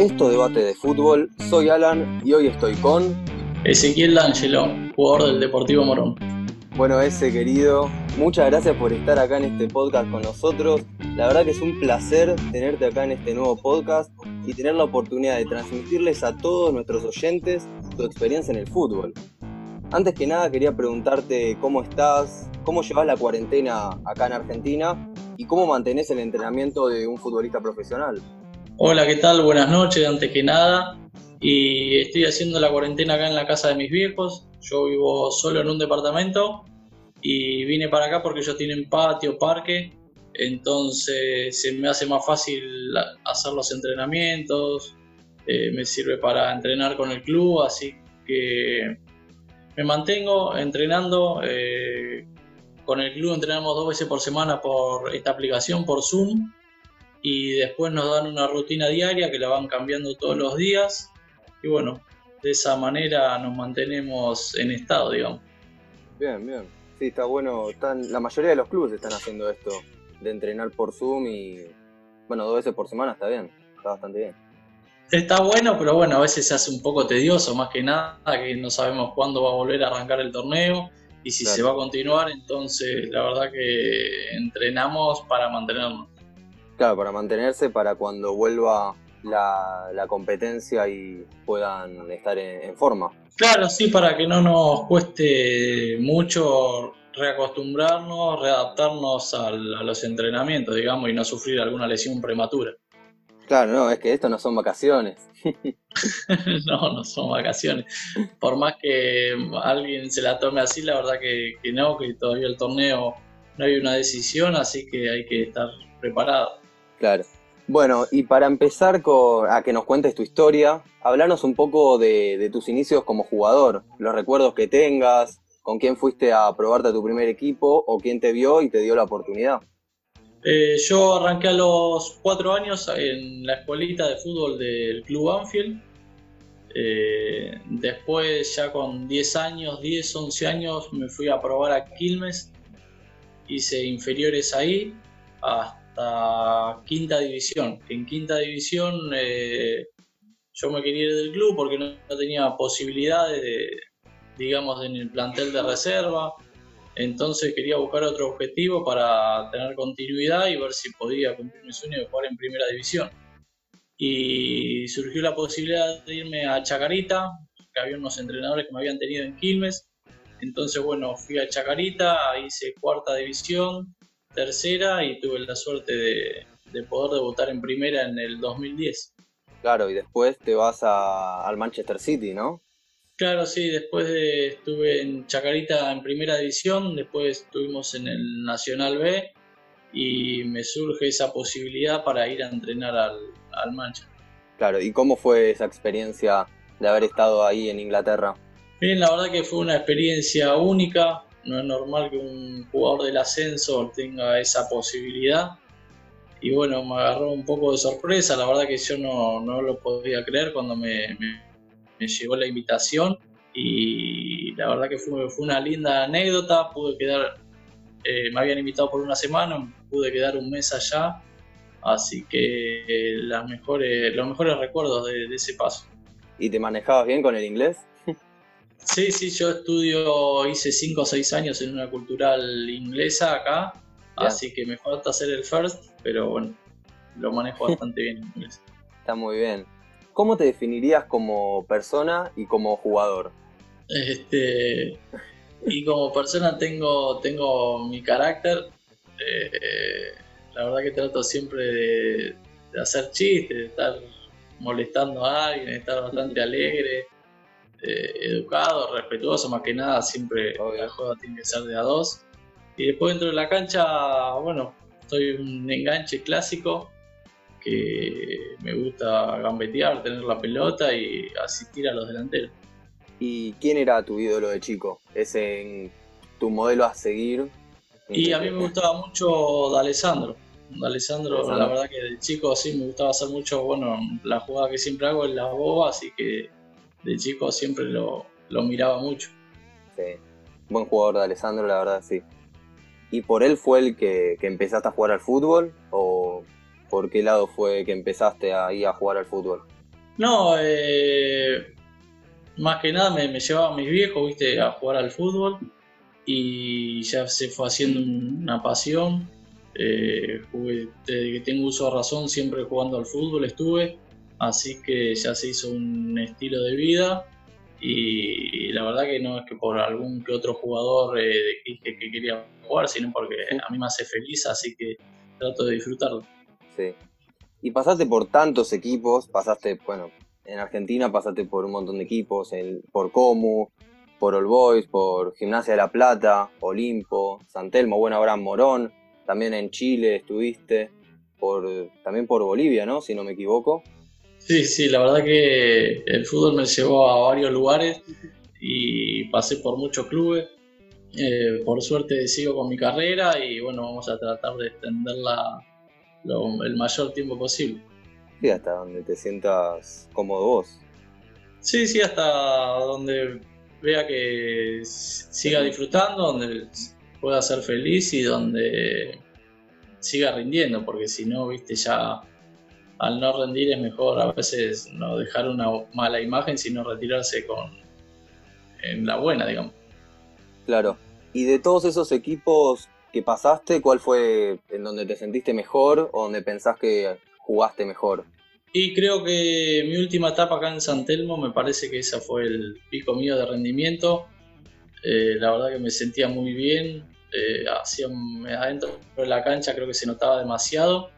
Esto debate de fútbol, soy Alan y hoy estoy con Ezequiel D'Angelo, jugador del Deportivo Morón. Bueno, ese querido, muchas gracias por estar acá en este podcast con nosotros. La verdad que es un placer tenerte acá en este nuevo podcast y tener la oportunidad de transmitirles a todos nuestros oyentes tu experiencia en el fútbol. Antes que nada quería preguntarte cómo estás, cómo llevas la cuarentena acá en Argentina y cómo mantenés el entrenamiento de un futbolista profesional. Hola, ¿qué tal? Buenas noches, antes que nada. Y estoy haciendo la cuarentena acá en la casa de mis viejos. Yo vivo solo en un departamento y vine para acá porque ellos tienen patio, parque. Entonces se me hace más fácil hacer los entrenamientos. Eh, me sirve para entrenar con el club, así que me mantengo entrenando. Eh, con el club entrenamos dos veces por semana por esta aplicación, por Zoom y después nos dan una rutina diaria que la van cambiando todos los días y bueno, de esa manera nos mantenemos en estado, digamos. Bien, bien. Sí, está bueno. Están, la mayoría de los clubes están haciendo esto, de entrenar por Zoom y, bueno, dos veces por semana está bien, está bastante bien. Está bueno, pero bueno, a veces se hace un poco tedioso, más que nada, que no sabemos cuándo va a volver a arrancar el torneo y si se va a continuar, entonces la verdad que entrenamos para mantenernos. Claro, para mantenerse, para cuando vuelva la, competencia y puedan estar en, forma. Claro, sí, para que no nos cueste mucho reacostumbrarnos, readaptarnos a los entrenamientos, digamos, y no sufrir alguna lesión prematura. Claro, no, es que esto no son vacaciones. no, no son vacaciones. Por más que alguien se la tome así, la verdad que, que no, que todavía el torneo no hay una decisión, así que hay que estar preparado. Claro. Bueno, y para empezar a que nos cuentes tu historia, hablanos un poco de, tus inicios como jugador, los recuerdos que tengas, con quién fuiste a probarte a tu primer equipo o quién te vio y te dio la oportunidad. Eh, yo arranqué a los cuatro años en la escuelita de fútbol del Club Anfield. Eh, después, ya con 10 años, 10, 11 años, me fui a probar a Quilmes. Hice inferiores ahí hasta quinta división. En quinta división eh, yo me quería ir del club porque no, tenía posibilidades, de, digamos, en el plantel de reserva. Entonces quería buscar otro objetivo para tener continuidad y ver si podía cumplir mi sueño de jugar en primera división. Y surgió la posibilidad de irme a Chacarita, que había unos entrenadores que me habían tenido en Quilmes. Entonces, bueno, fui a Chacarita, hice cuarta división, tercera y tuve la suerte de, poder debutar en primera en el 2010. Claro, y después te vas al Manchester City, ¿no? Claro, sí, después de, estuve en Chacarita en primera división, después estuvimos en el Nacional B y me surge esa posibilidad para ir a entrenar al, al Manchester. Claro, ¿y cómo fue esa experiencia de haber estado ahí en Inglaterra? Bien, la verdad que fue una experiencia única, no es normal que un jugador del ascenso tenga esa posibilidad. Y bueno, me agarró un poco de sorpresa, la verdad que yo no, no lo podía creer cuando me, me, llegó la invitación y la verdad que fue, fue una linda anécdota, pude quedar, eh, me habían invitado por una semana, pude quedar un mes allá, así que eh, las mejores, los mejores recuerdos de ese paso. ¿Y te manejabas bien con el inglés? Sí, sí, yo estudio, hice 5 o 6 años en una cultural inglesa acá, así que me falta hacer el first, pero bueno, lo manejo bastante bien en inglés. Está muy bien. ¿Cómo te definirías como persona y como jugador? Este, y como persona tengo, tengo mi carácter. Eh, la verdad que trato siempre de, de hacer chistes, de estar molestando a alguien, de estar bastante alegre. Eh, educado, respetuoso, más que nada, siempre la juega tiene que ser de a dos. Y después dentro de la cancha, bueno, soy un enganche clásico que me gusta gambetear, tener la pelota y asistir a los delanteros. ¿Y quién era tu ídolo de chico? ¿Ese tu modelo a seguir? Y a mí me gustaba mucho D'Alessandro. D'Alessandro, la verdad que de chico sí me gustaba hacer mucho, bueno, la jugada que siempre hago es la boba, así que de chico siempre lo, miraba mucho. Sí, buen jugador de Alessandro, la verdad, sí. ¿Y por él fue el que, empezaste a jugar al fútbol? ¿O por qué lado fue que empezaste ahí a jugar al fútbol? No, eh, más que nada me, me llevaba a mis viejos, viste, a jugar al fútbol y ya se fue haciendo una pasión. Eh, desde que tengo uso de razón, siempre jugando al fútbol estuve, así que ya se hizo un estilo de vida y la verdad que no es que por algún que otro jugador eh, que, que quería jugar, sino porque a mí me hace feliz, así que trato de disfrutarlo. Sí. Y pasaste por tantos equipos, pasaste, bueno, en Argentina pasaste por un montón de equipos, por Comu, por All Boys, por Gimnasia de la Plata, Olimpo, San Telmo, bueno, ahora Morón, también en Chile estuviste, por, también por Bolivia, ¿no? Si no me equivoco. Sí, sí, la verdad que el fútbol me llevó a varios lugares y pasé por muchos clubes. Eh, por suerte sigo con mi carrera y bueno, vamos a tratar de extenderla el mayor tiempo posible. Sí, hasta donde te sientas cómodo vos. Sí, sí, hasta donde vea que siga disfrutando, donde pueda ser feliz y donde siga rindiendo, porque si no, viste, ya al no rendir es mejor a veces no dejar una mala imagen, sino retirarse con en la buena, digamos. Claro. Y de todos esos equipos que pasaste, ¿cuál fue en donde te sentiste mejor o donde pensás que jugaste mejor? Y creo que mi última etapa acá en San Telmo me parece que ese fue el pico mío de rendimiento. Eh, la verdad que me sentía muy bien, eh, hacía, adentro de la cancha creo que se notaba demasiado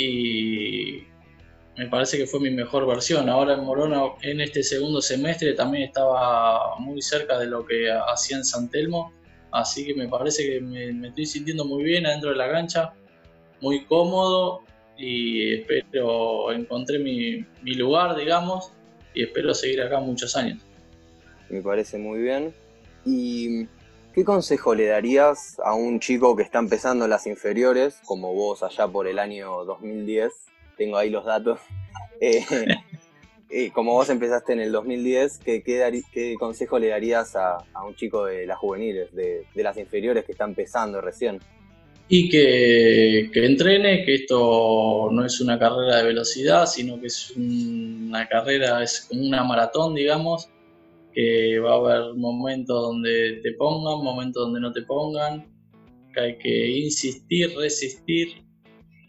y me parece que fue mi mejor versión. Ahora en Morona, en este segundo semestre, también estaba muy cerca de lo que hacía en San Telmo, así que me parece que me, estoy sintiendo muy bien adentro de la cancha, muy cómodo y espero encontré mi, mi lugar, digamos, y espero seguir acá muchos años. Me parece muy bien. ¿Y qué consejo le darías a un chico que está empezando en las inferiores, como vos allá por el año 2010? Tengo ahí los datos. Eh, eh, como vos empezaste en el 2010, ¿qué, qué, consejo le darías a, a, un chico de las juveniles, de, de las inferiores que está empezando recién? y que, entrene, que esto no es una carrera de velocidad, sino que es una carrera, es como una maratón, digamos, que va a haber momentos donde te pongan, momentos donde no te pongan, que hay que insistir, resistir,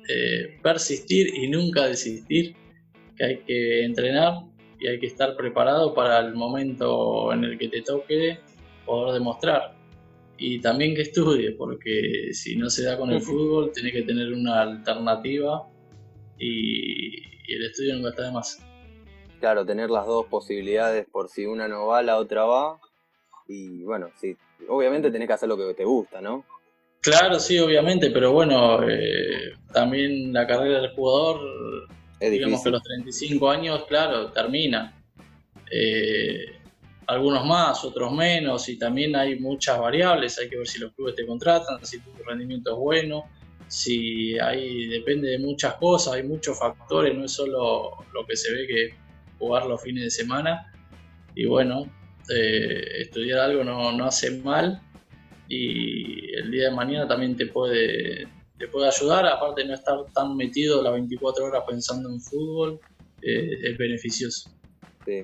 eh, persistir y nunca desistir, que hay que entrenar y hay que estar preparado para el momento en el que te toque poder demostrar y también que estudie, porque si no se da con el fútbol, tiene que tener una alternativa y, el estudio nunca está de más. Claro, tener las dos posibilidades por si una no va, la otra va. Y bueno, sí, obviamente tenés que hacer lo que te gusta, ¿no? Claro, sí, obviamente, pero bueno, eh, también la carrera del jugador, digamos que a los 35 años, claro, termina. Eh, algunos más, otros menos, y también hay muchas variables, hay que ver si los clubes te contratan, si tu rendimiento es bueno, si hay, depende de muchas cosas, hay muchos factores, no es solo lo que se ve que jugar los fines de semana, y bueno, eh, estudiar algo no, no, hace mal, y el día de mañana también te puede, te puede ayudar, aparte no estar tan metido las 24 horas pensando en fútbol, eh, es beneficioso. Sí.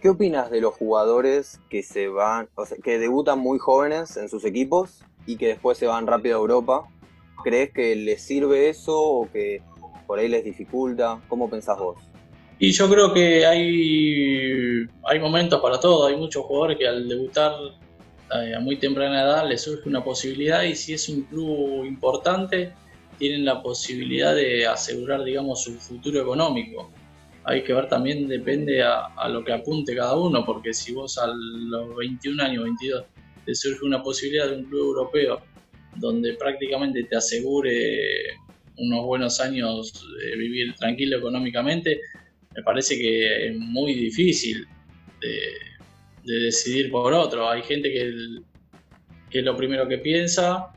¿Qué opinas de los jugadores que se van, o sea, que debutan muy jóvenes en sus equipos y que después se van rápido a Europa? ¿Crees que les sirve eso o que por ahí les dificulta? ¿Cómo pensás vos? Y yo creo que hay, hay momentos para todo. Hay muchos jugadores que al debutar eh, a muy temprana edad les surge una posibilidad y si es un club importante tienen la posibilidad de asegurar, digamos, su futuro económico hay que ver también, depende a, lo que apunte cada uno, porque si vos a los 21 años, 22, te surge una posibilidad de un club europeo donde prácticamente te asegure unos buenos años de vivir tranquilo económicamente, me parece que es muy difícil de, decidir por otro. Hay gente que, que, es lo primero que piensa,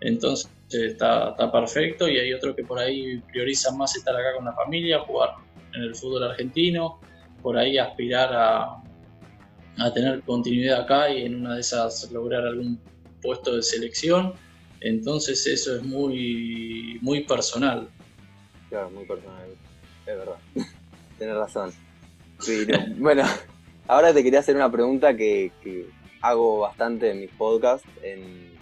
entonces está, está perfecto, y hay otros que por ahí priorizan más estar acá con la familia, jugar en el fútbol argentino, por ahí aspirar a, a tener continuidad acá y en una de esas lograr algún puesto de selección. Entonces eso es muy, muy personal. Claro, muy personal, es verdad. Tienes razón. Bueno, ahora te quería hacer una pregunta que, hago bastante en mis podcasts, en,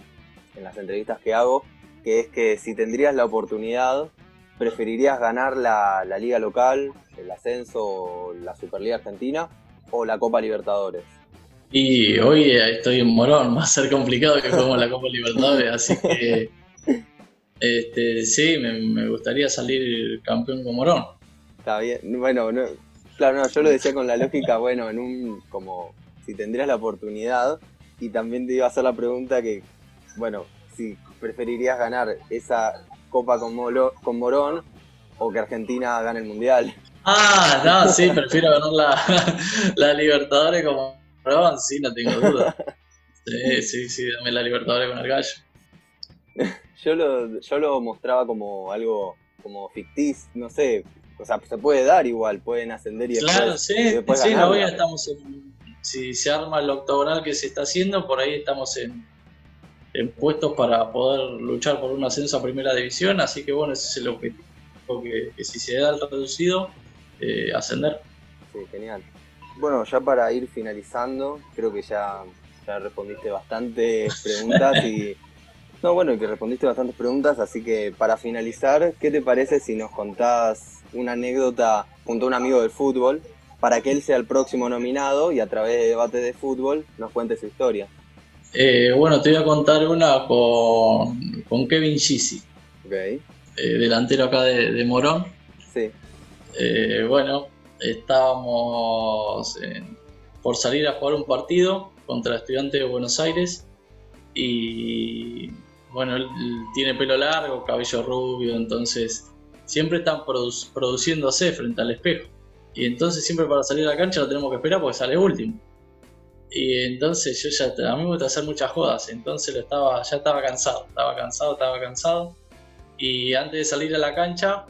las entrevistas que hago, que es que si tendrías la oportunidad, ¿preferirías ganar la, la liga local, el ascenso, la Superliga Argentina o la Copa Libertadores? Y hoy estoy en Morón, va a ser complicado que juguemos la Copa Libertadores, así que este, sí, me, gustaría salir campeón con Morón. Está bien, bueno, claro, no, yo lo decía con la lógica, bueno, en un, como, si tendrías la oportunidad, y también te iba a hacer la pregunta que, bueno, si preferirías ganar esa Copa con, con Morón o que Argentina gane el Mundial. Ah, no, sí, prefiero ganar la, la Libertadores como sí, no tengo duda. Sí, sí, sí, dame la Libertadores con el gallo. Yo lo, yo lo mostraba como algo como ficticio, no sé, o sea, se puede dar igual, pueden ascender y después, Claro, sí, sí, la ya estamos en, si se arma el octogonal que se está haciendo, por ahí estamos en, en puestos para poder luchar por un ascenso a primera división, así que bueno, ese es el objetivo, que, que si se da el reducido, eh, ascender. Sí, genial. Bueno, ya para ir finalizando, creo que ya, ya respondiste bastantes preguntas y... No, bueno, que respondiste bastantes preguntas, así que para finalizar, ¿qué te parece si nos contás una anécdota junto a un amigo del fútbol para que él sea el próximo nominado y a través de debate de fútbol nos cuente su historia? Eh, bueno, te voy a contar una con, Kevin Gisi, okay. Eh, delantero acá de, Morón. Sí. Eh, bueno, estábamos por salir a jugar un partido contra Estudiantes de Buenos Aires y bueno, él tiene pelo largo, cabello rubio, entonces siempre están produciéndose frente al espejo. Y entonces siempre para salir a la cancha lo tenemos que esperar porque sale último. Y entonces yo ya, a mí me gusta hacer muchas jodas, entonces lo estaba, ya estaba cansado, estaba cansado, estaba cansado. Y antes de salir a la cancha,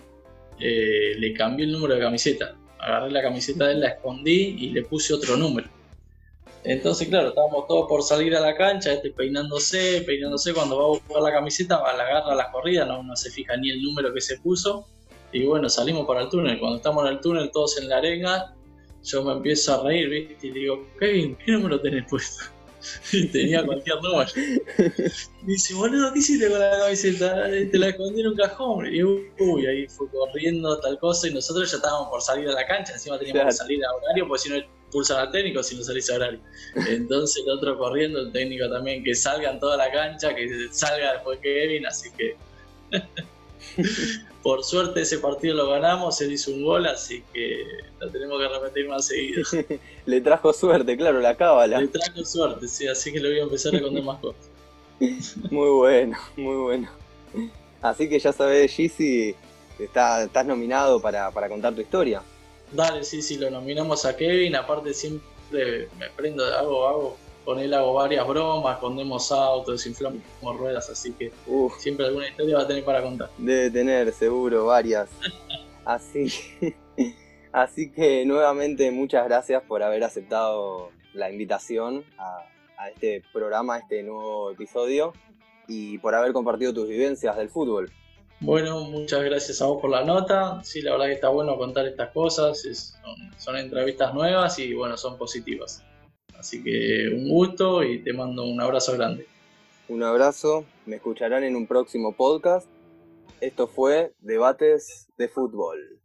eh, le cambié el número de camiseta agarré la camiseta de él, la escondí y le puse otro número. Entonces, claro, estábamos todos por salir a la cancha, este peinándose, peinándose, cuando va a buscar la camiseta, va a la agarra la corrida, no, no se fija ni el número que se puso. Y bueno, salimos para el túnel. Cuando estamos en el túnel, todos en la arenga, yo me empiezo a reír, ¿viste? Y digo, Kevin, ¿qué número tenés puesto? y tenía cualquier número. Y dice, boludo, ¿qué hiciste con la camiseta? Te la escondí en un cajón. Y uy, ahí fue corriendo tal cosa. Y nosotros ya estábamos por salir a la cancha. Encima teníamos que salir a horario, porque si no pulsan al técnico si no salís a horario. Entonces el otro corriendo, el técnico también, que salga en toda la cancha, que salga después que Kevin, así que. Por suerte ese partido lo ganamos, él hizo un gol, así que lo tenemos que repetir más seguido. Le trajo suerte, claro, la cábala. Le trajo suerte, sí, así que le voy a empezar a contar más cosas. Muy bueno, muy bueno. Así que ya sabes, Gizzy, está, estás nominado para, para contar tu historia. Dale, sí, sí, lo nominamos a Kevin, aparte siempre me prendo, hago, hago con él hago varias bromas, escondemos autos, desinflamos ruedas, así que siempre alguna historia va a tener para contar. Debe tener, seguro, varias. así, así que nuevamente muchas gracias por haber aceptado la invitación a, este programa, a este nuevo episodio, y por haber compartido tus vivencias del fútbol. Bueno, muchas gracias a vos por la nota. Sí, la verdad que está bueno contar estas cosas. son entrevistas nuevas y bueno, son positivas. Así que un gusto y te mando un abrazo grande. Un abrazo, me escucharán en un próximo podcast. Esto fue Debates de Fútbol.